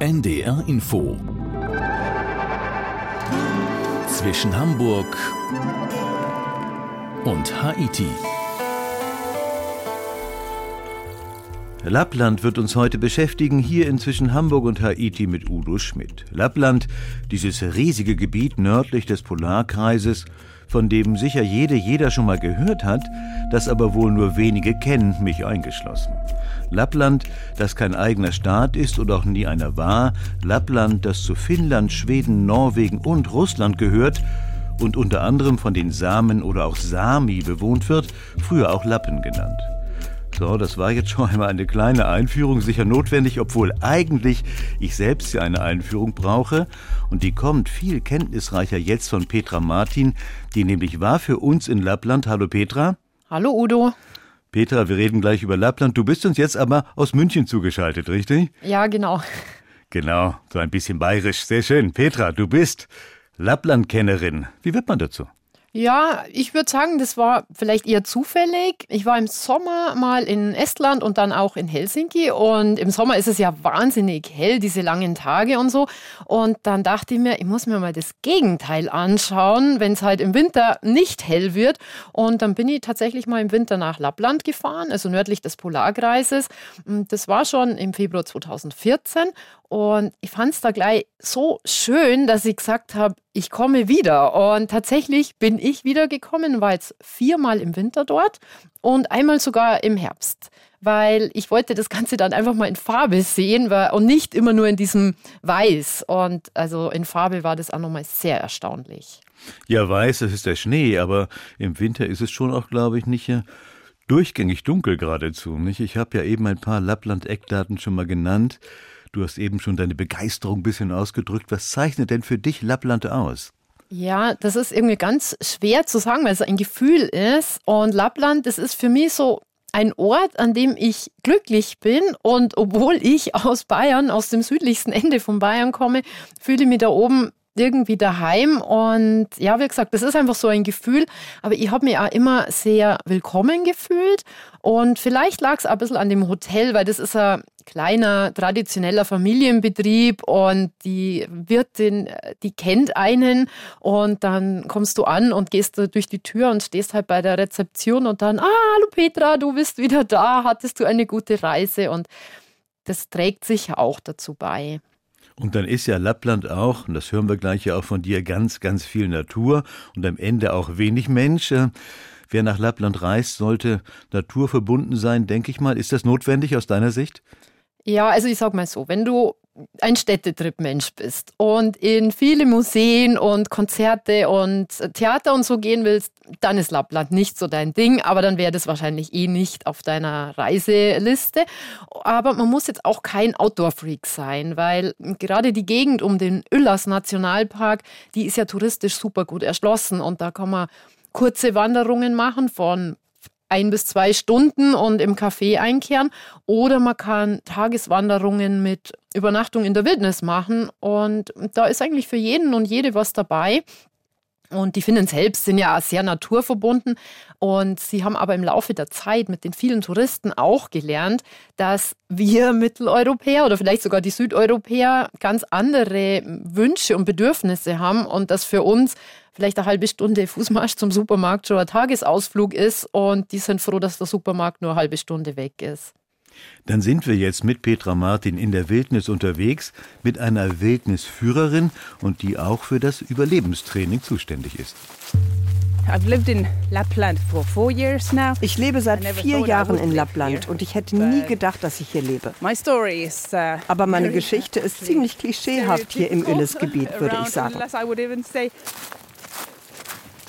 NDR Info zwischen Hamburg und Haiti. Lappland wird uns heute beschäftigen, hier inzwischen Hamburg und Haiti mit Udo Schmidt. Lappland, dieses riesige Gebiet nördlich des Polarkreises, von dem sicher jede, jeder schon mal gehört hat, das aber wohl nur wenige kennen, mich eingeschlossen. Lappland, das kein eigener Staat ist und auch nie einer war, Lappland, das zu Finnland, Schweden, Norwegen und Russland gehört und unter anderem von den Samen oder auch Sami bewohnt wird, früher auch Lappen genannt. So, das war jetzt schon einmal eine kleine Einführung, sicher notwendig, obwohl eigentlich ich selbst ja eine Einführung brauche. Und die kommt viel kenntnisreicher jetzt von Petra Martin, die nämlich war für uns in Lappland. Hallo Petra. Hallo Udo. Petra, wir reden gleich über Lappland. Du bist uns jetzt aber aus München zugeschaltet, richtig? Ja, genau. Genau, so ein bisschen bayerisch. Sehr schön. Petra, du bist Lappland-Kennerin. Wie wird man dazu? Ja, ich würde sagen, das war vielleicht eher zufällig. Ich war im Sommer mal in Estland und dann auch in Helsinki. Und im Sommer ist es ja wahnsinnig hell, diese langen Tage und so. Und dann dachte ich mir, ich muss mir mal das Gegenteil anschauen, wenn es halt im Winter nicht hell wird. Und dann bin ich tatsächlich mal im Winter nach Lappland gefahren, also nördlich des Polarkreises. Das war schon im Februar 2014. Und ich fand es da gleich so schön, dass ich gesagt habe, ich komme wieder. Und tatsächlich bin ich wiedergekommen, war jetzt viermal im Winter dort und einmal sogar im Herbst. Weil ich wollte das Ganze dann einfach mal in Farbe sehen und nicht immer nur in diesem Weiß. Und also in Farbe war das auch nochmal sehr erstaunlich. Ja, weiß, das ist der Schnee, aber im Winter ist es schon auch, glaube ich, nicht äh, durchgängig dunkel geradezu. Nicht? Ich habe ja eben ein paar Lappland-Eckdaten schon mal genannt. Du hast eben schon deine Begeisterung ein bisschen ausgedrückt. Was zeichnet denn für dich Lappland aus? Ja, das ist irgendwie ganz schwer zu sagen, weil es ein Gefühl ist. Und Lappland, das ist für mich so ein Ort, an dem ich glücklich bin. Und obwohl ich aus Bayern, aus dem südlichsten Ende von Bayern komme, fühle ich mich da oben irgendwie daheim. Und ja, wie gesagt, das ist einfach so ein Gefühl. Aber ich habe mich auch immer sehr willkommen gefühlt. Und vielleicht lag es ein bisschen an dem Hotel, weil das ist ein kleiner, traditioneller Familienbetrieb und die Wirtin, die kennt einen und dann kommst du an und gehst durch die Tür und stehst halt bei der Rezeption und dann, ah, hallo Petra, du bist wieder da, hattest du eine gute Reise und das trägt sich auch dazu bei. Und dann ist ja Lappland auch, und das hören wir gleich ja auch von dir, ganz, ganz viel Natur und am Ende auch wenig Mensch. Wer nach Lappland reist, sollte naturverbunden sein, denke ich mal. Ist das notwendig aus deiner Sicht? Ja, also ich sag mal so, wenn du ein Städtetrip-Mensch bist und in viele Museen und Konzerte und Theater und so gehen willst, dann ist Lappland nicht so dein Ding, aber dann wäre das wahrscheinlich eh nicht auf deiner Reiseliste. Aber man muss jetzt auch kein Outdoor-Freak sein, weil gerade die Gegend um den Ullers Nationalpark, die ist ja touristisch super gut erschlossen und da kann man kurze Wanderungen machen von ein bis zwei Stunden und im Café einkehren. Oder man kann Tageswanderungen mit Übernachtung in der Wildnis machen. Und da ist eigentlich für jeden und jede was dabei. Und die Finnen selbst sind ja sehr naturverbunden. Und sie haben aber im Laufe der Zeit mit den vielen Touristen auch gelernt, dass wir Mitteleuropäer oder vielleicht sogar die Südeuropäer ganz andere Wünsche und Bedürfnisse haben und dass für uns vielleicht eine halbe Stunde Fußmarsch zum Supermarkt schon ein Tagesausflug ist und die sind froh, dass der Supermarkt nur eine halbe Stunde weg ist. Dann sind wir jetzt mit Petra Martin in der Wildnis unterwegs, mit einer Wildnisführerin und die auch für das Überlebenstraining zuständig ist. Ich lebe seit vier Jahren in Lappland und ich hätte nie gedacht, dass ich hier lebe. Uh, Aber meine Geschichte ist ziemlich klischeehaft hier im Ylles-Gebiet, würde ich sagen.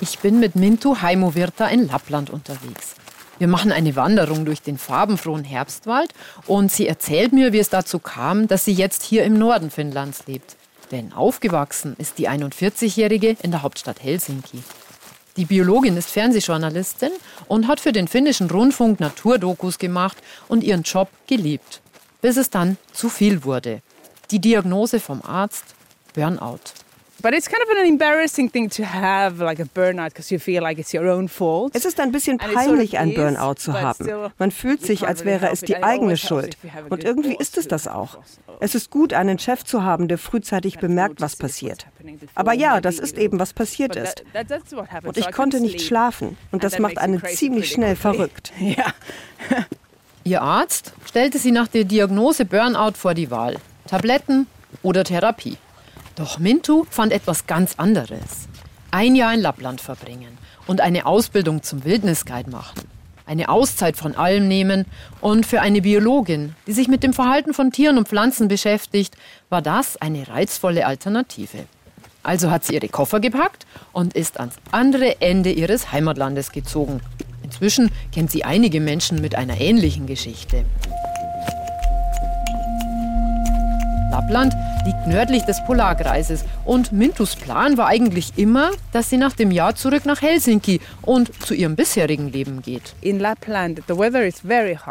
Ich bin mit Mintu Heimovirta in Lappland unterwegs. Wir machen eine Wanderung durch den farbenfrohen Herbstwald und sie erzählt mir, wie es dazu kam, dass sie jetzt hier im Norden Finnlands lebt. Denn aufgewachsen ist die 41-Jährige in der Hauptstadt Helsinki. Die Biologin ist Fernsehjournalistin und hat für den finnischen Rundfunk Naturdokus gemacht und ihren Job geliebt. Bis es dann zu viel wurde. Die Diagnose vom Arzt Burnout. But it's kind of an embarrassing thing to have like a burnout because you feel like it's your own fault. Es ist ein bisschen peinlich, ein Burnout zu haben. Man fühlt sich, als wäre es die eigene Schuld. Und irgendwie ist es das auch. Es ist gut, einen Chef zu haben, der frühzeitig bemerkt, was passiert. Aber ja, das ist eben, was passiert ist. Und ich konnte nicht schlafen. Und das macht einen ziemlich schnell verrückt. Ihr Arzt stellte sie nach der Diagnose Burnout vor die Wahl. Tabletten oder Therapie. Doch Mintu fand etwas ganz anderes. Ein Jahr in Lappland verbringen und eine Ausbildung zum Wildnisguide machen. Eine Auszeit von allem nehmen und für eine Biologin, die sich mit dem Verhalten von Tieren und Pflanzen beschäftigt, war das eine reizvolle Alternative. Also hat sie ihre Koffer gepackt und ist ans andere Ende ihres Heimatlandes gezogen. Inzwischen kennt sie einige Menschen mit einer ähnlichen Geschichte. Lappland liegt nördlich des Polarkreises und Mintus Plan war eigentlich immer, dass sie nach dem Jahr zurück nach Helsinki und zu ihrem bisherigen Leben geht.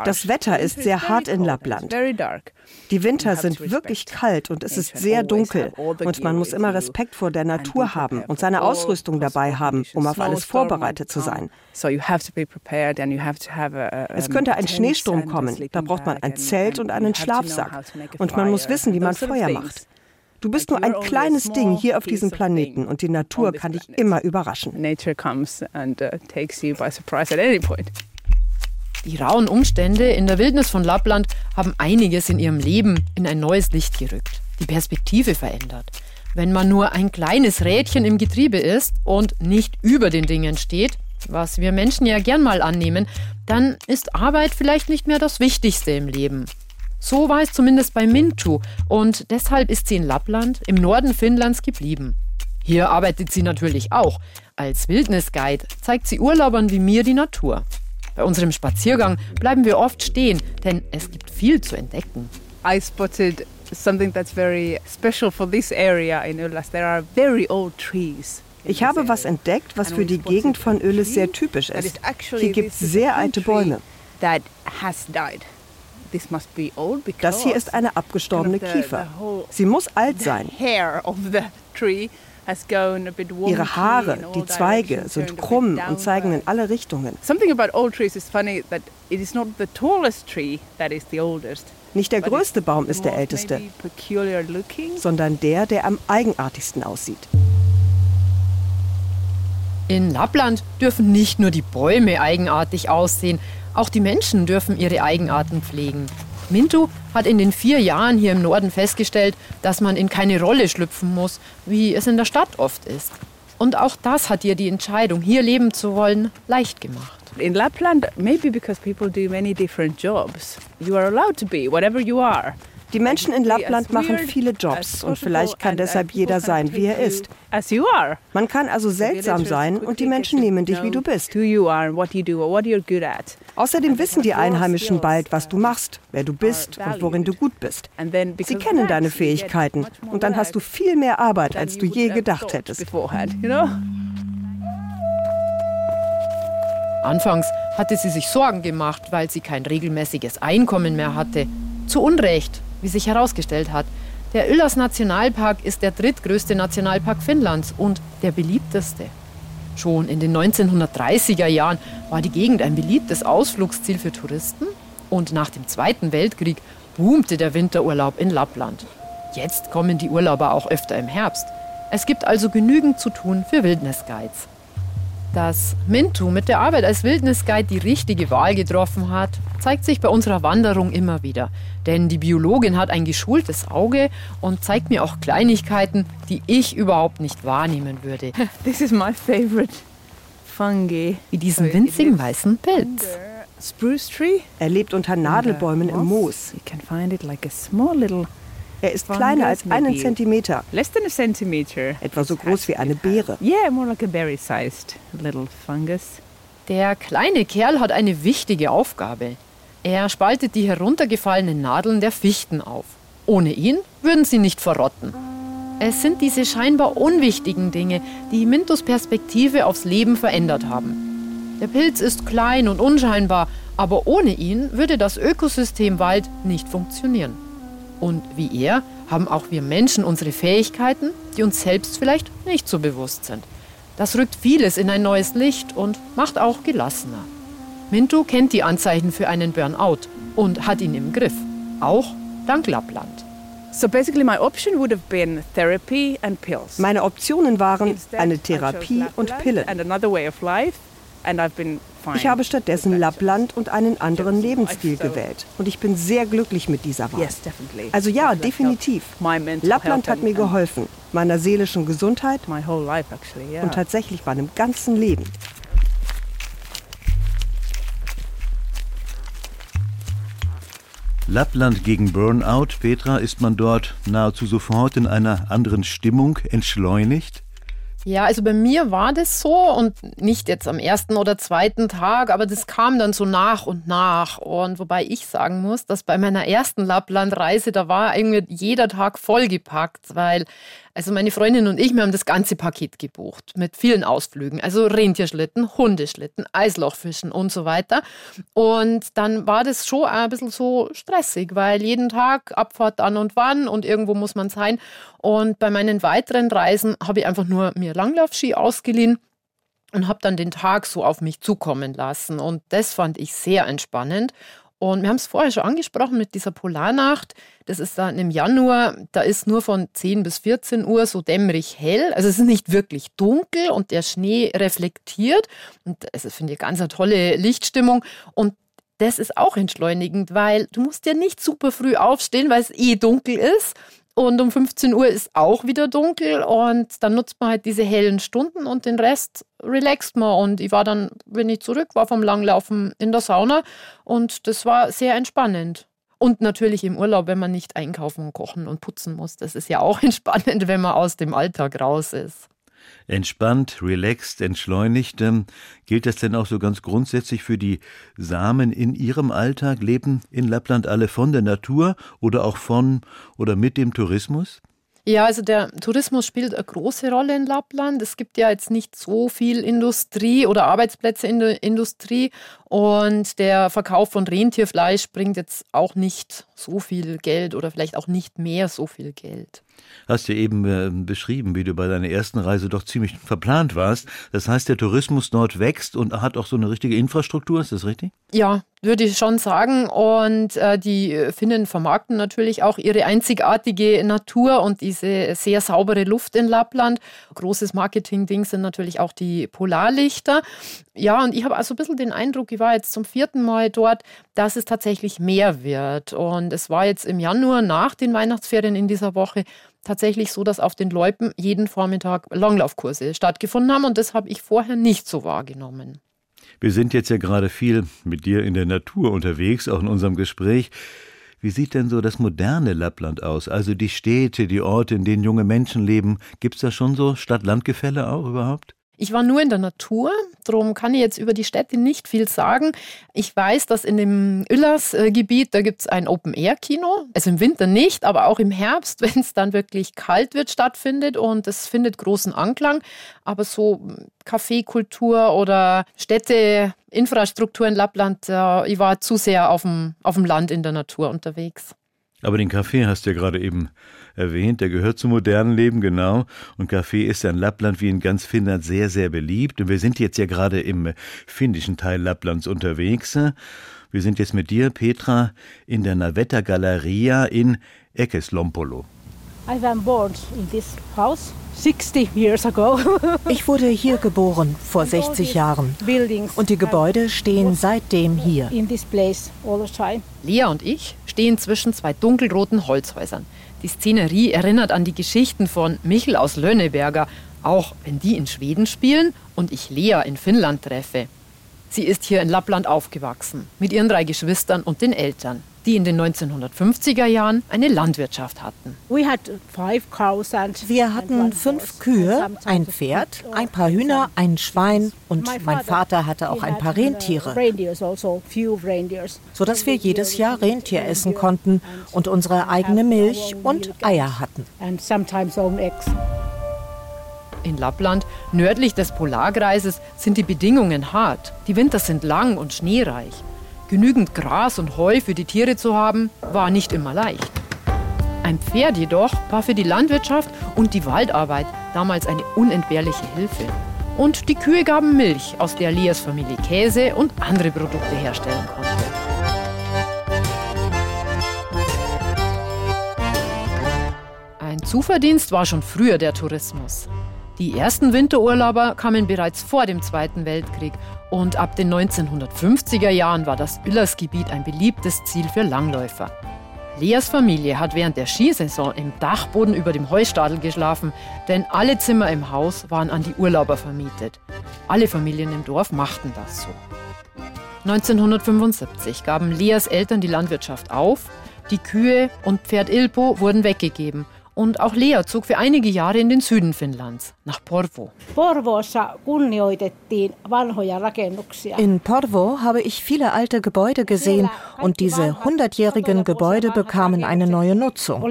Das Wetter ist sehr hart in Lappland. Die Winter sind wirklich kalt und es ist sehr dunkel und man muss immer Respekt vor der Natur haben und seine Ausrüstung dabei haben, um auf alles vorbereitet zu sein. Es könnte ein Schneesturm kommen, da braucht man ein Zelt und einen Schlafsack und man muss wissen, wie man Feuer macht. Du bist nur ein kleines Ding hier auf diesem Planeten und die Natur kann dich immer überraschen. Nature comes and uh, takes you by surprise at any point. Die rauen Umstände in der Wildnis von Lappland haben einiges in ihrem Leben in ein neues Licht gerückt, die Perspektive verändert. Wenn man nur ein kleines Rädchen im Getriebe ist und nicht über den Dingen steht, was wir Menschen ja gern mal annehmen, dann ist Arbeit vielleicht nicht mehr das Wichtigste im Leben. So war es zumindest bei Mintu und deshalb ist sie in Lappland im Norden Finnlands geblieben. Hier arbeitet sie natürlich auch. Als Wildnisguide zeigt sie Urlaubern wie mir die Natur. Bei unserem Spaziergang bleiben wir oft stehen, denn es gibt viel zu entdecken. I spotted something that's very special for this area in Ullas. There are very old trees. Ich habe was entdeckt, was für die Gegend von Ölis sehr typisch ist. Hier gibt es sehr alte Bäume. Das hier ist eine abgestorbene Kiefer. Sie muss alt sein. Ihre Haare, die Zweige sind krumm und zeigen in alle Richtungen. Nicht der größte Baum ist der älteste, sondern der, der am eigenartigsten aussieht. In Lappland dürfen nicht nur die Bäume eigenartig aussehen, auch die Menschen dürfen ihre Eigenarten pflegen. Mintu hat in den vier Jahren hier im Norden festgestellt, dass man in keine Rolle schlüpfen muss, wie es in der Stadt oft ist. Und auch das hat ihr die Entscheidung, hier leben zu wollen, leicht gemacht. In Lapland, maybe because people do many different jobs, you are allowed to be whatever you are. Die Menschen in Lappland machen viele Jobs und vielleicht kann deshalb jeder sein, wie er ist. Man kann also seltsam sein und die Menschen nehmen dich, wie du bist. Außerdem wissen die Einheimischen bald, was du machst, wer du bist und worin du gut bist. Sie kennen deine Fähigkeiten und dann hast du viel mehr Arbeit, als du je gedacht hättest. Anfangs hatte sie sich Sorgen gemacht, weil sie kein regelmäßiges Einkommen mehr hatte. Zu Unrecht, wie sich herausgestellt hat. Der Ylläs Nationalpark ist der drittgrößte Nationalpark Finnlands und der beliebteste. Schon in den 1930er Jahren war die Gegend ein beliebtes Ausflugsziel für Touristen und nach dem Zweiten Weltkrieg boomte der Winterurlaub in Lappland. Jetzt kommen die Urlauber auch öfter im Herbst. Es gibt also genügend zu tun für Wildnisguides. Dass Mintu mit der Arbeit als Wildnisguide die richtige Wahl getroffen hat, zeigt sich bei unserer Wanderung immer wieder. Denn die Biologin hat ein geschultes Auge und zeigt mir auch Kleinigkeiten, die ich überhaupt nicht wahrnehmen würde. This is my favorite fungi. Wie diesen winzigen weißen Pilz. Spruce tree. Er lebt unter Nadelbäumen im Moos. You can find it like a small little er ist kleiner als einen Zentimeter. Less than a centimeter. Etwa so groß wie eine Beere. Yeah, more like a berry-sized little fungus. Der kleine Kerl hat eine wichtige Aufgabe. Er spaltet die heruntergefallenen Nadeln der Fichten auf. Ohne ihn würden sie nicht verrotten. Es sind diese scheinbar unwichtigen Dinge, die Mintos Perspektive aufs Leben verändert haben. Der Pilz ist klein und unscheinbar, aber ohne ihn würde das Ökosystem Wald nicht funktionieren. Und wie er haben auch wir Menschen unsere Fähigkeiten, die uns selbst vielleicht nicht so bewusst sind. Das rückt vieles in ein neues Licht und macht auch gelassener. Mintu kennt die Anzeichen für einen Burnout und hat ihn im Griff, auch dank Lappland. Meine Optionen waren eine Therapie und Pillen. Ich habe stattdessen Lappland und einen anderen Lebensstil gewählt. Und ich bin sehr glücklich mit dieser Wahl. Also ja, definitiv. Lappland hat mir geholfen, meiner seelischen Gesundheit und tatsächlich meinem ganzen Leben. Lappland gegen Burnout, Petra, ist man dort nahezu sofort in einer anderen Stimmung, entschleunigt? Ja, also bei mir war das so und nicht jetzt am ersten oder zweiten Tag, aber das kam dann so nach und nach. Und wobei ich sagen muss, dass bei meiner ersten Lapplandreise, da war irgendwie jeder Tag vollgepackt, weil also meine Freundin und ich, wir haben das ganze Paket gebucht mit vielen Ausflügen. Also Rentierschlitten, Hundeschlitten, Eislochfischen und so weiter. Und dann war das schon ein bisschen so stressig, weil jeden Tag Abfahrt an und wann und irgendwo muss man sein. Und bei meinen weiteren Reisen habe ich einfach nur mir Langlaufski ausgeliehen und habe dann den Tag so auf mich zukommen lassen. Und das fand ich sehr entspannend. Und wir haben es vorher schon angesprochen mit dieser Polarnacht. Das ist dann im Januar, da ist nur von 10 bis 14 Uhr so dämmerig hell. Also es ist nicht wirklich dunkel und der Schnee reflektiert. Und also finde ich ganz eine tolle Lichtstimmung. Und das ist auch entschleunigend, weil du musst ja nicht super früh aufstehen, weil es eh dunkel ist. Und um 15 Uhr ist auch wieder dunkel und dann nutzt man halt diese hellen Stunden und den Rest relaxt man. Und ich war dann, wenn ich zurück war vom Langlaufen, in der Sauna und das war sehr entspannend. Und natürlich im Urlaub, wenn man nicht einkaufen kochen und putzen muss. Das ist ja auch entspannend, wenn man aus dem Alltag raus ist. Entspannt, relaxed, entschleunigt. Ähm, gilt das denn auch so ganz grundsätzlich für die Samen in Ihrem Alltag? Leben in Lappland alle von der Natur oder auch von oder mit dem Tourismus? Ja, also der Tourismus spielt eine große Rolle in Lappland. Es gibt ja jetzt nicht so viel Industrie oder Arbeitsplätze in der Industrie und der Verkauf von Rentierfleisch bringt jetzt auch nicht so viel Geld oder vielleicht auch nicht mehr so viel Geld hast ja eben äh, beschrieben, wie du bei deiner ersten Reise doch ziemlich verplant warst. Das heißt, der Tourismus dort wächst und hat auch so eine richtige Infrastruktur, ist das richtig? Ja, würde ich schon sagen. Und äh, die Finnen vermarkten natürlich auch ihre einzigartige Natur und diese sehr saubere Luft in Lappland. Großes Marketing-Ding sind natürlich auch die Polarlichter. Ja, und ich habe also ein bisschen den Eindruck, ich war jetzt zum vierten Mal dort, dass es tatsächlich mehr wird. Und es war jetzt im Januar nach den Weihnachtsferien in dieser Woche tatsächlich so, dass auf den Loipen jeden Vormittag Langlaufkurse stattgefunden haben und das habe ich vorher nicht so wahrgenommen. Wir sind jetzt ja gerade viel mit dir in der Natur unterwegs, auch in unserem Gespräch. Wie sieht denn so das moderne Lappland aus? Also die Städte, die Orte, in denen junge Menschen leben. Gibt es da schon so Stadt-Land-Gefälle auch überhaupt? Ich war nur in der Natur, darum kann ich jetzt über die Städte nicht viel sagen. Ich weiß, dass in dem Ullers-Gebiet, da gibt es ein Open-Air-Kino. Also im Winter nicht, aber auch im Herbst, wenn es dann wirklich kalt wird, stattfindet und es findet großen Anklang. Aber so Kaffeekultur oder Städteinfrastruktur in Lappland, ich war zu sehr auf dem, auf dem Land in der Natur unterwegs. Aber den Kaffee hast du ja gerade eben erwähnt, der gehört zum modernen Leben, genau. Und Kaffee ist ja in Lappland wie in ganz Finnland sehr, sehr beliebt. Und wir sind jetzt ja gerade im finnischen Teil Lapplands unterwegs. Wir sind jetzt mit dir, Petra, in der Navetta Galleria in Ekeslompolo. I was born in this house 60 years ago. ich wurde hier geboren, vor 60 Jahren. Und die Gebäude stehen seitdem hier. Lea und ich stehen zwischen zwei dunkelroten Holzhäusern. Die Szenerie erinnert an die Geschichten von Michel aus Lönneberger, auch wenn die in Schweden spielen und ich Lea in Finnland treffe. Sie ist hier in Lappland aufgewachsen, mit ihren drei Geschwistern und den Eltern die in den 1950er Jahren eine Landwirtschaft hatten. Wir hatten fünf Kühe, ein Pferd, ein paar Hühner, ein Schwein und mein Vater hatte auch ein paar Rentiere, also sodass wir jedes Jahr Rentier essen konnten und unsere eigene Milch und Eier hatten. In Lappland, nördlich des Polarkreises, sind die Bedingungen hart. Die Winter sind lang und schneereich. Genügend Gras und Heu für die Tiere zu haben, war nicht immer leicht. Ein Pferd jedoch war für die Landwirtschaft und die Waldarbeit damals eine unentbehrliche Hilfe. Und die Kühe gaben Milch, aus der Lias Familie Käse und andere Produkte herstellen konnte. Ein Zuverdienst war schon früher der Tourismus. Die ersten Winterurlauber kamen bereits vor dem Zweiten Weltkrieg und ab den 1950er Jahren war das Üllersgebiet ein beliebtes Ziel für Langläufer. Leas Familie hat während der Skisaison im Dachboden über dem Heustadel geschlafen, denn alle Zimmer im Haus waren an die Urlauber vermietet. Alle Familien im Dorf machten das so. 1975 gaben Leas Eltern die Landwirtschaft auf, die Kühe und Pferd Ilpo wurden weggegeben und auch Lea zog für einige Jahre in den Süden Finnlands, nach Porvo. In Porvo habe ich viele alte Gebäude gesehen und diese hundertjährigen Gebäude bekamen eine neue Nutzung.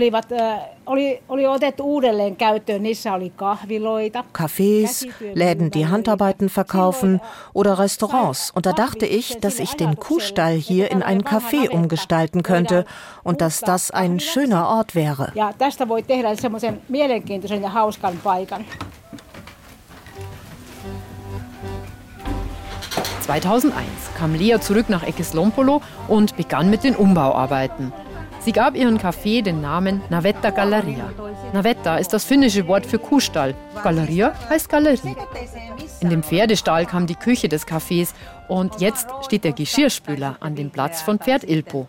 Cafés, Läden, die Handarbeiten verkaufen oder Restaurants. Und da dachte ich, dass ich den Kuhstall hier in ein Café umgestalten könnte und dass das ein schöner Ort wäre. Ja, tästä voi tehdä semmoisen mielenkiintoisen ja hauskan paikan. 2001 kam Lea zurück nach Ekeslompolo und begann mit den Umbauarbeiten. Sie gab ihren Café den Namen Navetta Galleria. Navetta ist das finnische Wort für Kuhstall. Galleria heißt Galerie. In dem Pferdestall kam die Küche des Cafés und jetzt steht der Geschirrspüler an dem Platz von Pferd Ilpo.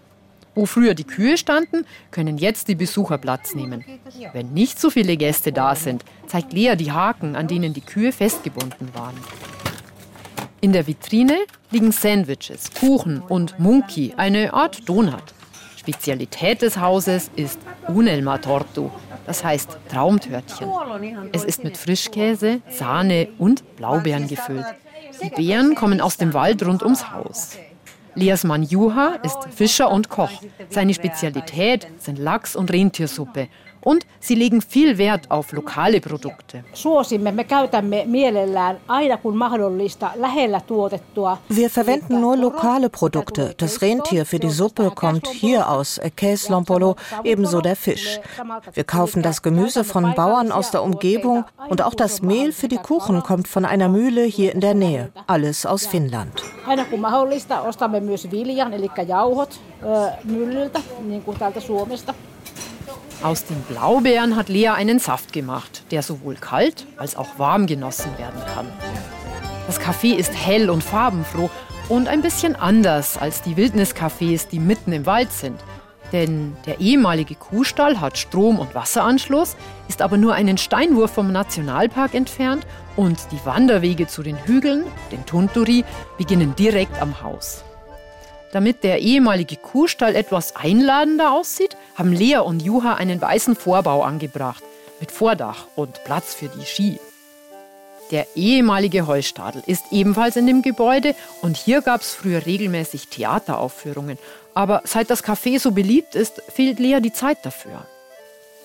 Wo früher die Kühe standen, können jetzt die Besucher Platz nehmen. Wenn nicht so viele Gäste da sind, zeigt Lea die Haken, an denen die Kühe festgebunden waren. In der Vitrine liegen Sandwiches, Kuchen und Munki, eine Art Donut. Spezialität des Hauses ist Unelma Tortu, das heißt Traumtörtchen. Es ist mit Frischkäse, Sahne und Blaubeeren gefüllt. Die Beeren kommen aus dem Wald rund ums Haus. Lias Mann Juha ist Fischer und Koch. Seine Spezialität sind Lachs- und Rentiersuppe und sie legen viel Wert auf lokale Produkte. Wir verwenden nur lokale Produkte. Das Rentier für die Suppe kommt hier aus Käslompolo, ebenso der Fisch. Wir kaufen das Gemüse von Bauern aus der Umgebung und auch das Mehl für die Kuchen kommt von einer Mühle hier in der Nähe. Alles aus Finnland. Aina kun mahdollista, ostamme myös viljan, eli jauhot myllyltä, niin kuin täältä Suomesta. Aus den Blaubeeren hat Lea einen Saft gemacht, der sowohl kalt als auch warm genossen werden kann. Das Café ist hell und farbenfroh und ein bisschen anders als die Wildniscafés, die mitten im Wald sind. Denn der ehemalige Kuhstall hat Strom- und Wasseranschluss, ist aber nur einen Steinwurf vom Nationalpark entfernt und die Wanderwege zu den Hügeln, den Tunturi, beginnen direkt am Haus. Damit der ehemalige Kuhstall etwas einladender aussieht, haben Lea und Juha einen weißen Vorbau angebracht, mit Vordach und Platz für die Ski. Der ehemalige Heustadel ist ebenfalls in dem Gebäude und hier gab es früher regelmäßig Theateraufführungen. Aber seit das Café so beliebt ist, fehlt Lea die Zeit dafür.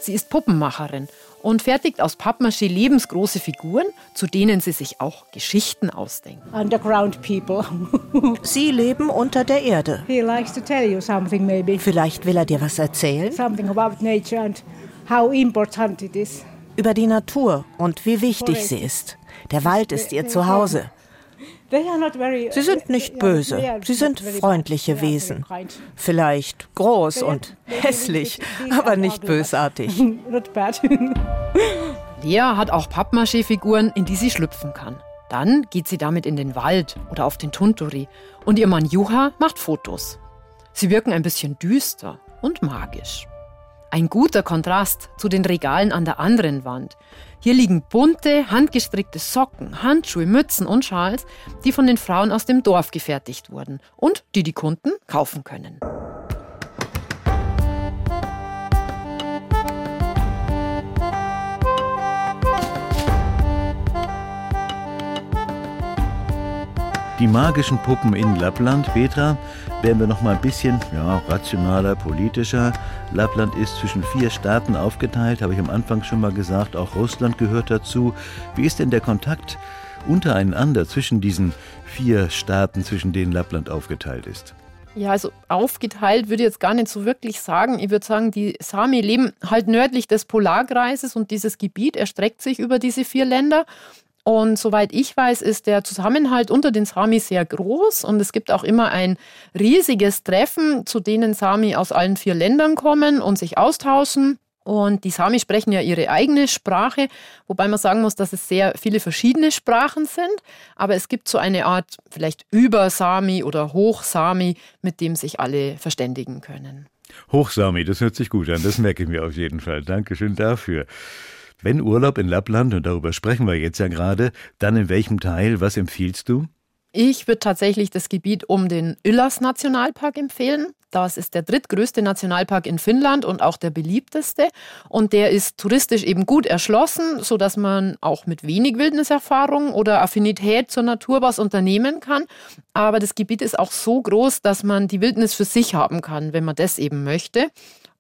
Sie ist Puppenmacherin und fertigt aus Pappmaché lebensgroße Figuren, zu denen sie sich auch Geschichten ausdenken. Underground people. sie leben unter der Erde. He likes to tell you something maybe. Vielleicht will er dir was erzählen. Something about nature and how important it is. Über die Natur und wie wichtig sie ist. Der Wald ist ihr Zuhause. Sie sind nicht böse, sie sind freundliche Wesen. Vielleicht groß und hässlich, aber nicht bösartig. Lea hat auch Pappmaché-Figuren, in die sie schlüpfen kann. Dann geht sie damit in den Wald oder auf den Tunturi und ihr Mann Juha macht Fotos. Sie wirken ein bisschen düster und magisch. Ein guter Kontrast zu den Regalen an der anderen Wand. Hier liegen bunte, handgestrickte Socken, Handschuhe, Mützen und Schals, die von den Frauen aus dem Dorf gefertigt wurden und die die Kunden kaufen können. Die magischen Puppen in Lappland, Petra, werden wir noch mal ein bisschen ja, rationaler, politischer. Lappland ist zwischen vier Staaten aufgeteilt, habe ich am Anfang schon mal gesagt, auch Russland gehört dazu. Wie ist denn der Kontakt untereinander zwischen diesen vier Staaten, zwischen denen Lappland aufgeteilt ist? Ja, also aufgeteilt würde ich jetzt gar nicht so wirklich sagen. Ich würde sagen, die Sami leben halt nördlich des Polarkreises und dieses Gebiet erstreckt sich über diese vier Länder. Und soweit ich weiß, ist der Zusammenhalt unter den Sami sehr groß und es gibt auch immer ein riesiges Treffen, zu denen Sami aus allen vier Ländern kommen und sich austauschen. Und die Sami sprechen ja ihre eigene Sprache, wobei man sagen muss, dass es sehr viele verschiedene Sprachen sind. Aber es gibt so eine Art vielleicht Über-Sami oder Hoch-Sami, mit dem sich alle verständigen können. Hochsami, das hört sich gut an, das merke ich mir auf jeden Fall. Dankeschön dafür. Wenn Urlaub in Lappland, und darüber sprechen wir jetzt ja gerade, dann in welchem Teil, was empfiehlst du? Ich würde tatsächlich das Gebiet um den Yllas Nationalpark empfehlen. Das ist der drittgrößte Nationalpark in Finnland und auch der beliebteste. Und der ist touristisch eben gut erschlossen, sodass man auch mit wenig Wildniserfahrung oder Affinität zur Natur was unternehmen kann. Aber das Gebiet ist auch so groß, dass man die Wildnis für sich haben kann, wenn man das eben möchte.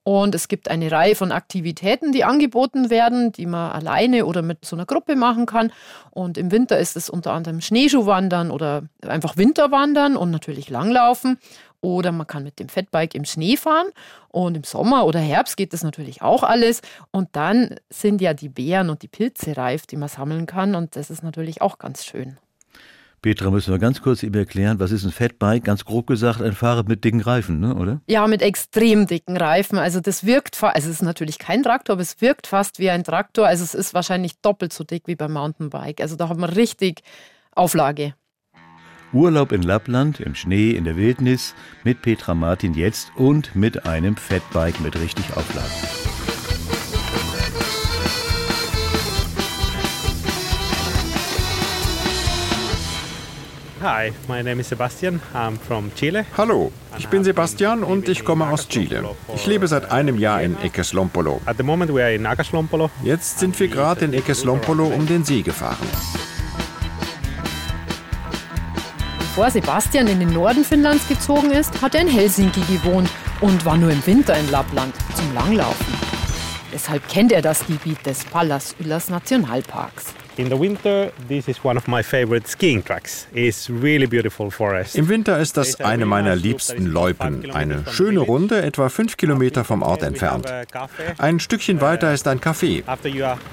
Und es gibt eine Reihe von Aktivitäten, die angeboten werden, die man alleine oder mit so einer Gruppe machen kann. Und im Winter ist es unter anderem Schneeschuhwandern oder einfach Winterwandern und natürlich Langlaufen. Oder man kann mit dem Fettbike im Schnee fahren. Und im Sommer oder Herbst geht das natürlich auch alles. Und dann sind ja die Beeren und die Pilze reif, die man sammeln kann. Und das ist natürlich auch ganz schön. Petra, müssen wir ganz kurz ihm erklären, was ist ein Fatbike? Ganz grob gesagt, ein Fahrrad mit dicken Reifen, ne, oder? Ja, mit extrem dicken Reifen. Also das wirkt, also es ist natürlich kein Traktor, aber es wirkt fast wie ein Traktor. Also es ist wahrscheinlich doppelt so dick wie beim Mountainbike. Also da hat man richtig Auflage. Urlaub in Lappland, im Schnee, in der Wildnis, mit Petra Martin jetzt und mit einem Fatbike mit richtig Auflage. Hi, my name is Sebastian. I'm from Chile. Hallo, ich bin Sebastian und ich komme aus Chile. Ich lebe seit einem Jahr in Equeslompolo. At the moment we are in Agaslompolo. Jetzt sind wir gerade in Equeslompolo um den See gefahren. Bevor Sebastian in den Norden Finnlands gezogen ist, hat er in Helsinki gewohnt und war nur im Winter in Lappland zum Langlaufen. Deshalb kennt er das Gebiet des Pallas Ylläs Nationalparks. In the winter, this is one of my favorite skiing tracks. It's really beautiful forest. Im Winter ist das eine meiner liebsten Loipen. Eine schöne Runde, etwa fünf Kilometer vom Ort entfernt. Ein Stückchen weiter ist ein Café.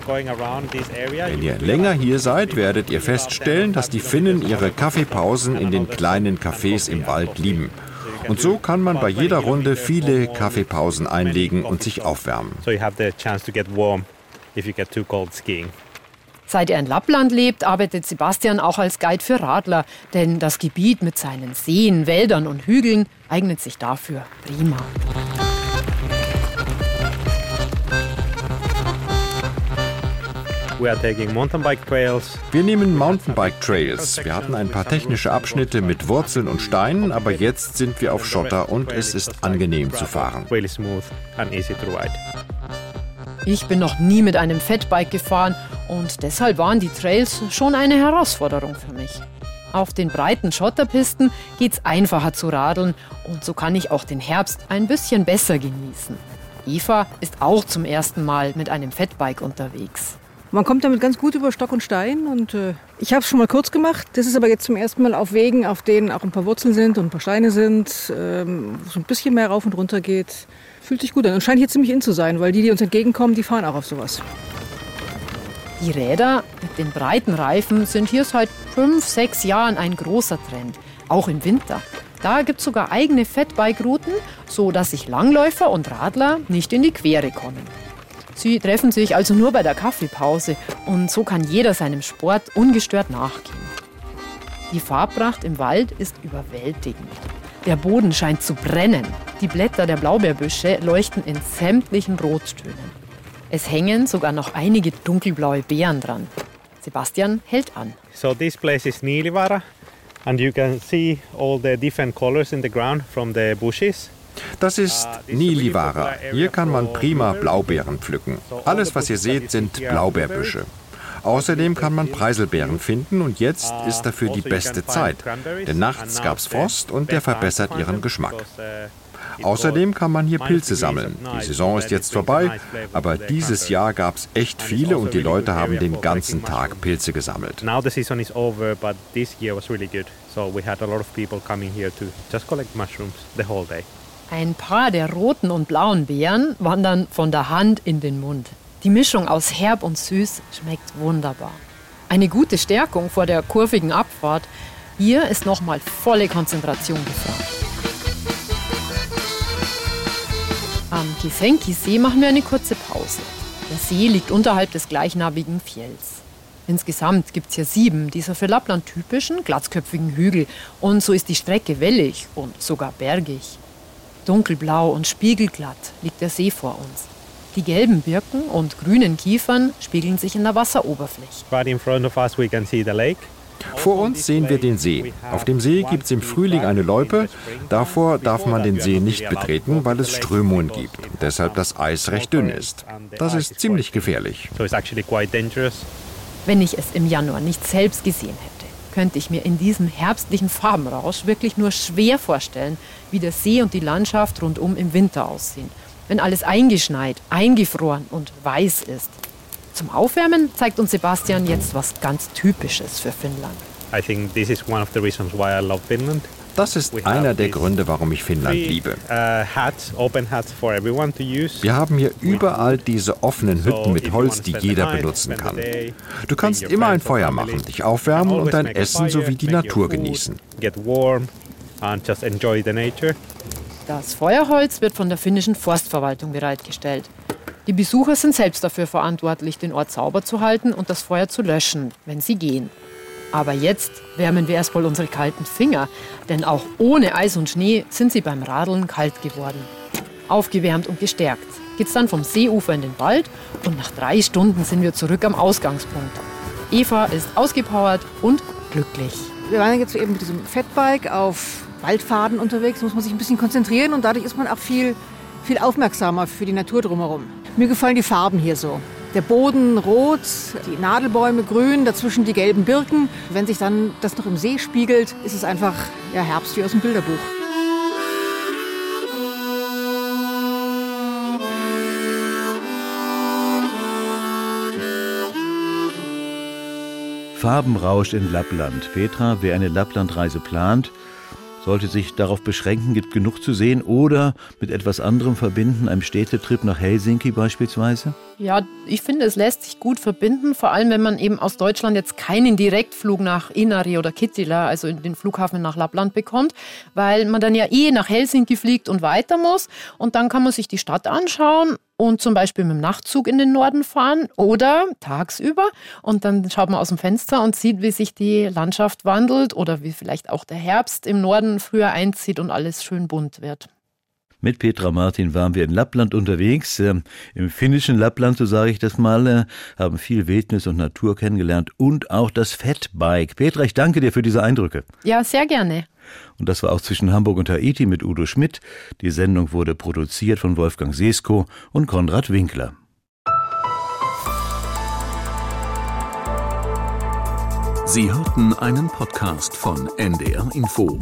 Wenn ihr länger hier seid, werdet ihr feststellen, dass die Finnen ihre Kaffeepausen in den kleinen Cafés im Wald lieben. Und so kann man bei jeder Runde viele Kaffeepausen einlegen und sich aufwärmen. So you have the chance to get warm if you get too cold skiing. Seit er in Lappland lebt, arbeitet Sebastian auch als Guide für Radler, denn das Gebiet mit seinen Seen, Wäldern und Hügeln eignet sich dafür prima. Wir nehmen Mountainbike Trails. Wir hatten ein paar technische Abschnitte mit Wurzeln und Steinen, aber jetzt sind wir auf Schotter und es ist angenehm zu fahren. Ich bin noch nie mit einem Fatbike gefahren und deshalb waren die Trails schon eine Herausforderung für mich. Auf den breiten Schotterpisten geht's einfacher zu radeln und so kann ich auch den Herbst ein bisschen besser genießen. Eva ist auch zum ersten Mal mit einem Fatbike unterwegs. Man kommt damit ganz gut über Stock und Stein und äh, ich habe es schon mal kurz gemacht. Das ist aber jetzt zum ersten Mal auf Wegen, auf denen auch ein paar Wurzeln sind und ein paar Steine sind, ähm, so ein bisschen mehr rauf und runter geht. Fühlt sich gut an und scheint hier ziemlich in zu sein, weil die, die uns entgegenkommen, die fahren auch auf sowas. Die Räder mit den breiten Reifen sind hier seit fünf, sechs Jahren ein großer Trend, auch im Winter. Da gibt es sogar eigene Fatbike-Routen, so dass sich Langläufer und Radler nicht in die Quere kommen. Sie treffen sich also nur bei der Kaffeepause und so kann jeder seinem Sport ungestört nachgehen. Die Farbpracht im Wald ist überwältigend. Der Boden scheint zu brennen. Die Blätter der Blaubeerbüsche leuchten in sämtlichen Rottönen. Es hängen sogar noch einige dunkelblaue Beeren dran. Sebastian hält an. So this place is Nilivara and you can see all the different colors in the ground from the bushes. Das ist Nilivara. Hier kann man prima Blaubeeren pflücken. Alles, was ihr seht, sind Blaubeerbüsche. Außerdem kann man Preiselbeeren finden und jetzt ist dafür die beste Zeit. Denn nachts gab es Frost und der verbessert ihren Geschmack. Außerdem kann man hier Pilze sammeln. Die Saison ist jetzt vorbei, aber dieses Jahr gab es echt viele und die Leute haben den ganzen Tag Pilze gesammelt. Now the season is over, but this year was really good. So we had a lot of people coming here to just collect mushrooms the whole day. Ein paar der roten und blauen Beeren wandern von der Hand in den Mund. Die Mischung aus herb und süß schmeckt wunderbar. Eine gute Stärkung vor der kurvigen Abfahrt. Hier ist nochmal volle Konzentration gefragt. Am Kisenki-See machen wir eine kurze Pause. Der See liegt unterhalb des gleichnamigen Fjells. Insgesamt gibt es hier sieben dieser für Lappland typischen glatzköpfigen Hügel. Und so ist die Strecke wellig und sogar bergig. Dunkelblau und spiegelglatt liegt der See vor uns. Die gelben Birken und grünen Kiefern spiegeln sich in der Wasseroberfläche. Vor uns sehen wir den See. Auf dem See gibt es im Frühling eine Loipe. Davor darf man den See nicht betreten, weil es Strömungen gibt und deshalb das Eis recht dünn ist. Das ist ziemlich gefährlich. Wenn ich es im Januar nicht selbst gesehen hätte, könnte ich mir in diesem herbstlichen Farbenrausch wirklich nur schwer vorstellen, wie der See und die Landschaft rundum im Winter aussehen wenn alles eingeschneit, eingefroren und weiß ist. Zum Aufwärmen zeigt uns Sebastian jetzt was ganz Typisches für Finnland. I think this is one of the reasons why I love Finland. Das ist einer der Gründe, warum ich Finnland liebe. Uh, Wir haben hier überall diese offenen Hütten mit Holz, die jeder benutzen kann. Du kannst immer ein Feuer machen, dich aufwärmen und dein Essen sowie die Natur genießen. Das Feuerholz wird von der finnischen Forstverwaltung bereitgestellt. Die Besucher sind selbst dafür verantwortlich, den Ort sauber zu halten und das Feuer zu löschen, wenn sie gehen. Aber jetzt wärmen wir erstmal unsere kalten Finger, denn auch ohne Eis und Schnee sind sie beim Radeln kalt geworden. Aufgewärmt und gestärkt geht's dann vom Seeufer in den Wald und nach drei Stunden sind wir zurück am Ausgangspunkt. Eva ist ausgepowert und glücklich. Wir waren jetzt eben mit diesem Fettbike auf Waldfaden unterwegs, muss man sich ein bisschen konzentrieren und dadurch ist man auch viel, viel aufmerksamer für die Natur drumherum. Mir gefallen die Farben hier so. Der Boden rot, die Nadelbäume grün, dazwischen die gelben Birken. Wenn sich dann das noch im See spiegelt, ist es einfach ja, Herbst wie aus dem Bilderbuch. Farbenrausch in Lappland. Petra, wer eine Lapplandreise plant, sollte sich darauf beschränken, gibt genug zu sehen oder mit etwas anderem verbinden, einem Städtetrip nach Helsinki beispielsweise? Ja, ich finde, es lässt sich gut verbinden, vor allem wenn man eben aus Deutschland jetzt keinen Direktflug nach Inari oder Kittila, also in den Flughafen nach Lappland bekommt, weil man dann ja eh nach Helsinki fliegt und weiter muss und dann kann man sich die Stadt anschauen und zum Beispiel mit dem Nachtzug in den Norden fahren oder tagsüber und dann schaut man aus dem Fenster und sieht, wie sich die Landschaft wandelt oder wie vielleicht auch der Herbst im Norden früher einzieht und alles schön bunt wird. Mit Petra Martin waren wir in Lappland unterwegs. Ähm, Im finnischen Lappland, so sage ich das mal, äh, haben viel Wildnis und Natur kennengelernt und auch das Fatbike. Petra, ich danke dir für diese Eindrücke. Ja, sehr gerne. Und das war auch zwischen Hamburg und Haiti mit Udo Schmidt. Die Sendung wurde produziert von Wolfgang Sesko und Konrad Winkler. Sie hörten einen Podcast von NDR Info.